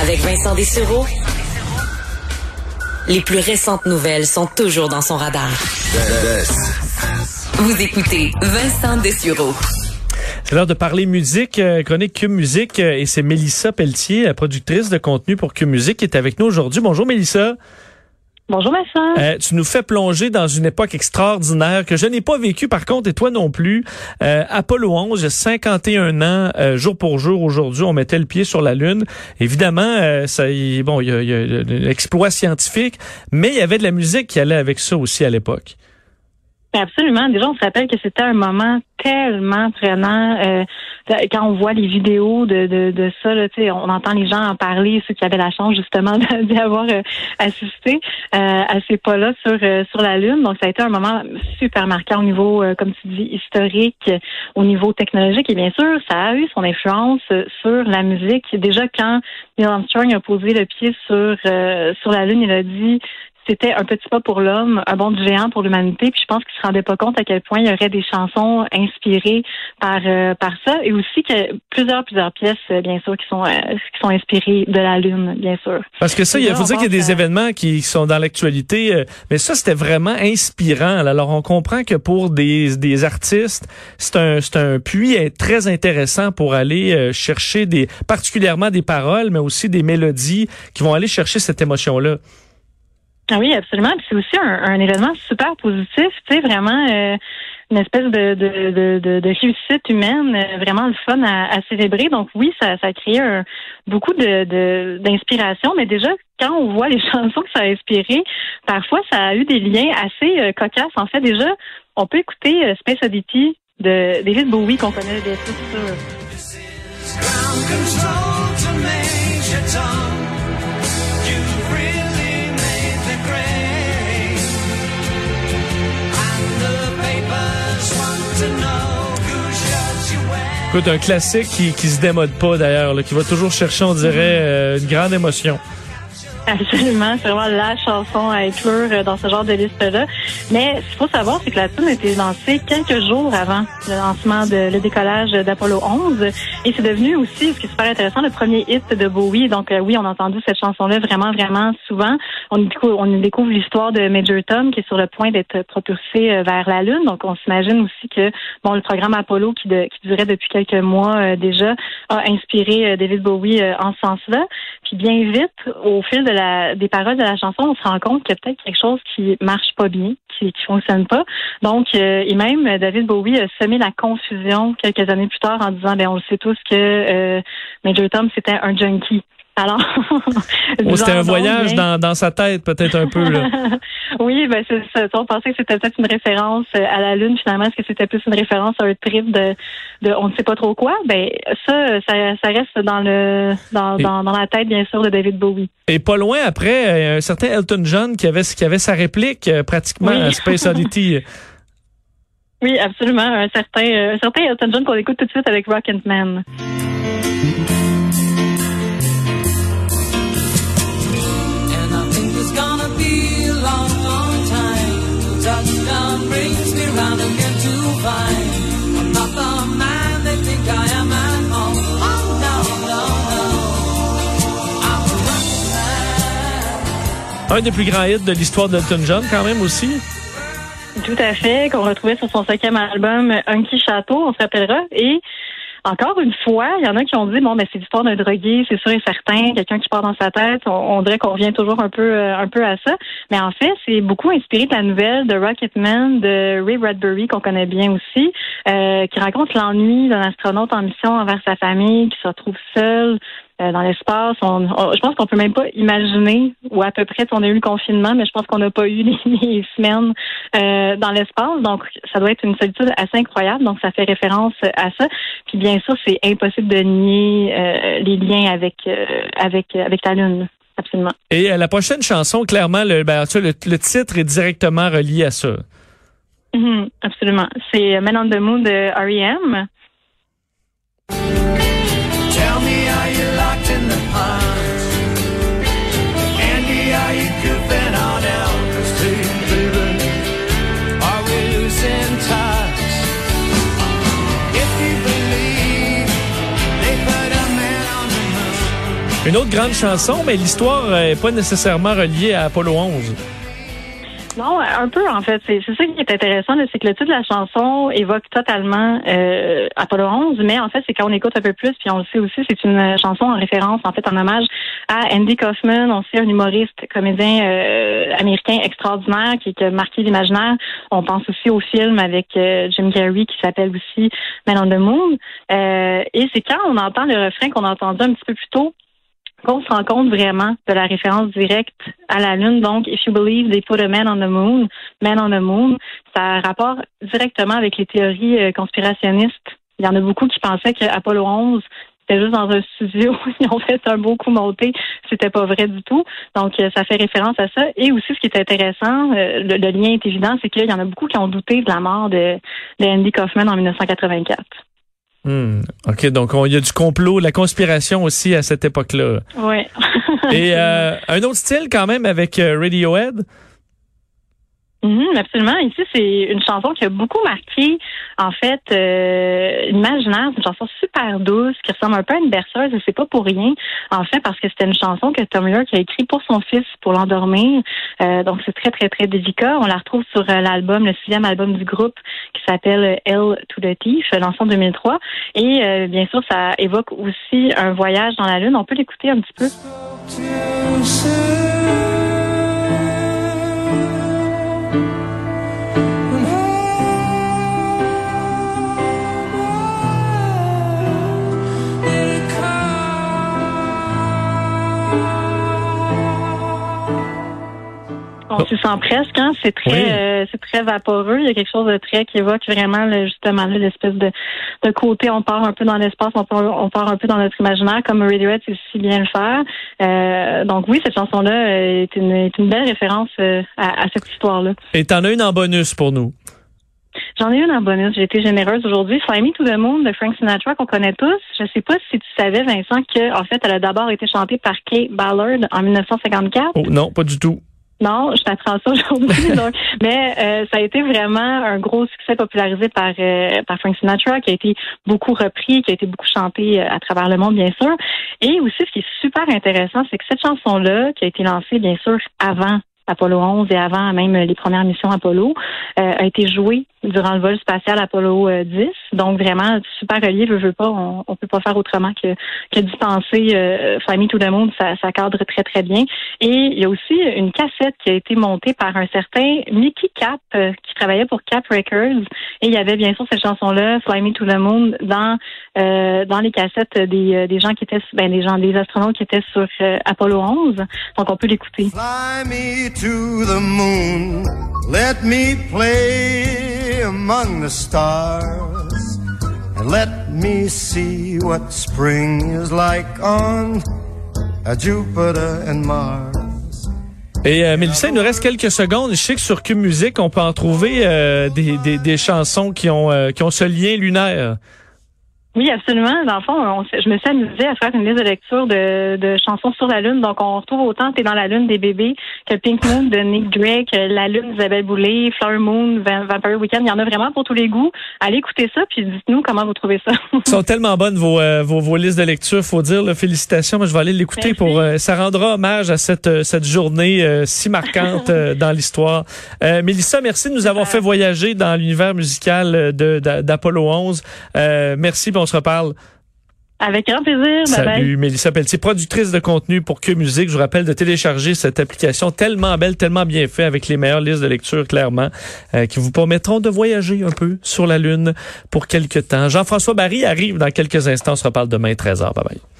Avec Vincent Dessureau, les plus récentes nouvelles sont toujours dans son radar. Vous écoutez Vincent Dessureau. C'est l'heure de parler musique, euh, chronique Cube Musique, euh, et c'est Mélissa Pelletier, productrice de contenu pour Cube Musique, qui est avec nous aujourd'hui. Bonjour Mélissa. Bonjour Vincent. Euh, tu nous fais plonger dans une époque extraordinaire que je n'ai pas vécue par contre et toi non plus. Euh, Apollo 11, 51 ans, euh, jour pour jour aujourd'hui, on mettait le pied sur la Lune. Évidemment, euh, ça, y- bon, il y a, y a l'exploit scientifique, mais il y avait de la musique qui allait avec ça aussi à l'époque. Absolument. Déjà, on se rappelle que c'était un moment tellement prenant. Euh, quand on voit les vidéos de, de, de ça, là, on entend les gens en parler, ceux qui avaient la chance justement d'y avoir euh, assisté euh, à ces pas-là sur euh, sur la Lune. Donc, ça a été un moment super marquant au niveau, euh, comme tu dis, historique, au niveau technologique. Et bien sûr, ça a eu son influence euh, sur la musique. Déjà, quand Neil Armstrong a posé le pied sur sur la Lune, il a dit c'était un petit pas pour l'homme, un bond géant pour l'humanité. Puis je pense qu'il se rendait pas compte à quel point il y aurait des chansons inspirées par euh, par ça, et aussi que plusieurs plusieurs pièces, euh, bien sûr, qui sont euh, qui sont inspirées de la lune, bien sûr. Parce que ça, il là, faut dire qu'il y a des à- événements qui sont dans l'actualité, euh, mais ça, c'était vraiment inspirant. Alors, on comprend que pour des, des artistes, c'est un, c'est un puits très intéressant pour aller euh, chercher des, particulièrement des paroles, mais aussi des mélodies qui vont aller chercher cette émotion-là. Ah oui, absolument. C'est aussi un, événement super positif, tu sais, vraiment euh, une espèce de, de, de, réussite humaine, euh, vraiment le fun à, célébrer. Donc oui, ça, ça a créé un- beaucoup de, d'inspiration, mais déjà, quand on voit les chansons que ça a inspiré, parfois ça a eu des liens assez euh, cocasses. En fait, déjà, on peut écouter Space Oddity de David Bowie qu'on connaît bien sûr. Écoute, un classique qui, qui se démode pas d'ailleurs, qui va toujours chercher, on dirait, euh, une grande émotion. Absolument, c'est vraiment la chanson à inclure euh, dans ce genre de liste-là. Mais ce qu'il faut savoir, c'est que la tune a été lancée quelques jours avant le lancement de le décollage d'Apollo 11. Et c'est devenu aussi, ce qui est super intéressant, le premier hit de Bowie. Donc euh, oui, on a entendu cette chanson-là vraiment, vraiment souvent. On découvre, on découvre l'histoire de Major Tom qui est sur le point d'être propulsé euh, vers la Lune. Donc on s'imagine aussi que bon, le programme Apollo qui, de- qui durait depuis quelques mois euh, déjà a inspiré euh, David Bowie en ce sens-là. Puis bien vite, au fil de la, des paroles de la chanson, on se rend compte qu'il y a peut-être quelque chose qui marche pas bien, qui, qui fonctionne pas. Donc, et même David Bowie a semé la confusion quelques années plus tard en disant, ben on le sait tous que Major Tom c'était un junkie. Alors, Oh, c'était un voyage dans, dans sa tête, peut-être un peu. Là. oui, ben c'est ça. On pensait que c'était peut-être une référence euh, à la Lune. Finalement, est-ce que c'était plus une référence à un trip de, de on ne sait pas trop quoi? Ben ça, ça, ça reste dans le dans, Et- dans, dans la tête, bien sûr, de David Bowie. Et pas loin après, euh, un certain Elton John qui avait, qui avait sa réplique euh, pratiquement Oui. à Space Oddity. Oui, absolument. Un certain, euh, un certain Elton John qu'on écoute tout de suite avec Rocket Man. Again to find I'm not the man they think I am at home. Oh no, no, no. I'm a rocket man. Un des plus grands hits de l'histoire d'Elton John, quand même aussi. Tout à fait, qu'on retrouvait sur son cinquième album Hunky Chateau, on se rappellera. Et encore une fois, il y en a qui ont dit bon ben c'est l'histoire d'un drogué, c'est sûr et certain, quelqu'un qui part dans sa tête. On, on dirait qu'on revient toujours un peu euh, un peu à ça. Mais en fait, c'est beaucoup inspiré de la nouvelle de Rocketman de Ray Bradbury qu'on connaît bien aussi, euh, qui raconte l'ennui d'un astronaute en mission envers sa famille, qui se retrouve seul euh, dans l'espace. On, on- je pense qu'on peut même pas imaginer, ou à peu près, on a eu le confinement, mais je pense qu'on n'a pas eu les, les semaines euh, dans l'espace. Donc, ça doit être une solitude assez incroyable. Donc, ça fait référence à ça. Puis, bien sûr, c'est impossible de nier euh, les liens avec avec avec la Lune. Absolument. Et la prochaine chanson, clairement, le, ben, le, le titre est directement relié à ça. Mhm, absolument. C'est Men on the Moon de R.E.M. Une autre grande chanson, mais l'histoire n'est pas nécessairement reliée à Apollo 11. Non, un peu en fait. C'est ça qui est intéressant, c'est que le titre de la chanson évoque totalement euh, Apollo 11, mais en fait, c'est quand on écoute un peu plus, puis on le sait aussi, c'est une chanson en référence, en fait, en hommage à Andy Kaufman. On sait un humoriste, comédien euh, américain extraordinaire qui, qui a marqué l'imaginaire. On pense aussi au film avec euh, Jim Carrey qui s'appelle aussi Man on the Moon. Euh, et c'est quand on entend le refrain qu'on a entendu un petit peu plus tôt qu'on se rend compte vraiment de la référence directe à la Lune. Donc, if you believe they put a man on the moon, man on the moon, ça a rapport directement avec les théories euh, conspirationnistes. Il y en a beaucoup qui pensaient que Apollo 11 c'était juste dans un studio, ils ont fait un beau coup monté, c'était pas vrai du tout. Donc euh, ça fait référence à ça. Et aussi ce qui est intéressant, euh, le, lien est évident, c'est qu'il y en a beaucoup qui ont douté de la mort de, de Andy Kaufman en 1984. Hmm. OK, donc on- il y a du complot, la conspiration aussi à cette époque-là. Oui. Et euh, un autre style quand même avec euh, Radiohead? Mhm, absolument. Ici, c'est une chanson qui a beaucoup marqué, en fait, euh, l'imaginaire. C'est une chanson super douce qui ressemble un peu à une berceuse et c'est pas pour rien, en fait, parce que c'était une chanson que Tom York a écrite pour son fils pour l'endormir. Euh, donc, c'est très, très, très délicat. On la retrouve sur euh, l'album, le sixième album du groupe qui s'appelle L to the Thief, lancé en 2003. Et euh, bien sûr, ça évoque aussi un voyage dans la Lune. On peut l'écouter un petit peu. S'y sent presque, hein? C'est très, Oui. euh, c'est très vaporeux. Il y a quelque chose de très qui évoque vraiment là, justement l'espèce de, de côté. On part un peu dans l'espace, on part, on part un peu dans notre imaginaire, comme Radiohead sait si bien le faire. Euh, donc oui, cette chanson-là euh, est une, est une belle référence euh, à, à cette histoire-là. Et t'en as une en bonus pour nous. J'en ai une en bonus. J'ai été généreuse aujourd'hui. Fly Me to the Moon de Frank Sinatra qu'on connaît tous. Je sais pas si tu savais, Vincent, que en fait, elle a d'abord été chantée par Kate Ballard en 1954. Oh non, pas du tout. Non, je t'apprends ça aujourd'hui. donc, mais euh, ça a été vraiment un gros succès popularisé par euh, par Frank Sinatra, qui a été beaucoup repris, qui a été beaucoup chanté euh, à travers le monde, bien sûr. Et aussi, ce qui est super intéressant, c'est que cette chanson-là, qui a été lancée, bien sûr, avant Apollo 11 et avant même les premières missions Apollo, euh, a été jouée durant le vol spatial Apollo euh, 10. Donc vraiment super relié, je veux pas, on, on peut pas faire autrement que que d'y penser. Euh, Fly Me to the Moon, ça, ça cadre très très bien. Et il y a aussi une cassette qui a été montée par un certain Mickey Cap euh, qui travaillait pour Cap Records. Et il y avait bien sûr cette chanson-là, Fly Me to the Moon, dans euh, dans les cassettes des, euh, des gens qui étaient ben des gens des astronautes qui étaient sur euh, Apollo 11. Donc on peut l'écouter. Fly me to the moon. Let me play among the stars. And let me see what spring is like on Jupiter and Mars. Et euh, Mélissa, il nous reste quelques secondes. Je sais que sur Cube Musique, on peut en trouver euh, des, des, des chansons qui ont, euh, qui ont ce lien lunaire. Oui, absolument. Dans le fond, on je me suis amusée à faire une liste de lecture de, de chansons sur la Lune. Donc, on retrouve autant T'es dans la Lune des bébés que Pink Moon de Nick Drake, euh, La Lune d'Isabelle Boulay, Flower Moon, Va- Vampire Weekend. Il y en a vraiment pour tous les goûts. Allez écouter ça, puis dites-nous comment vous trouvez ça. Elles sont tellement bonnes vos, euh, vos, vos listes de lecture, faut dire. là, félicitations, mais je vais aller l'écouter pour. euh, ça rendra hommage à cette cette journée euh, si marquante dans l'histoire. Mélissa, merci de nous avoir fait voyager dans l'univers musical euh, de d'Apollo 11. Euh, merci, on se reparle. Avec grand plaisir. Bye bye. Salut, Mélissa Pelletier, productrice de contenu pour Que Musique. Je vous rappelle de télécharger cette application tellement belle, tellement bien faite, avec les meilleures listes de lecture, clairement, euh, qui vous permettront de voyager un peu sur la Lune pour quelques temps. Jean-François Barry arrive dans quelques instants. On se reparle demain, 13h. Bye bye.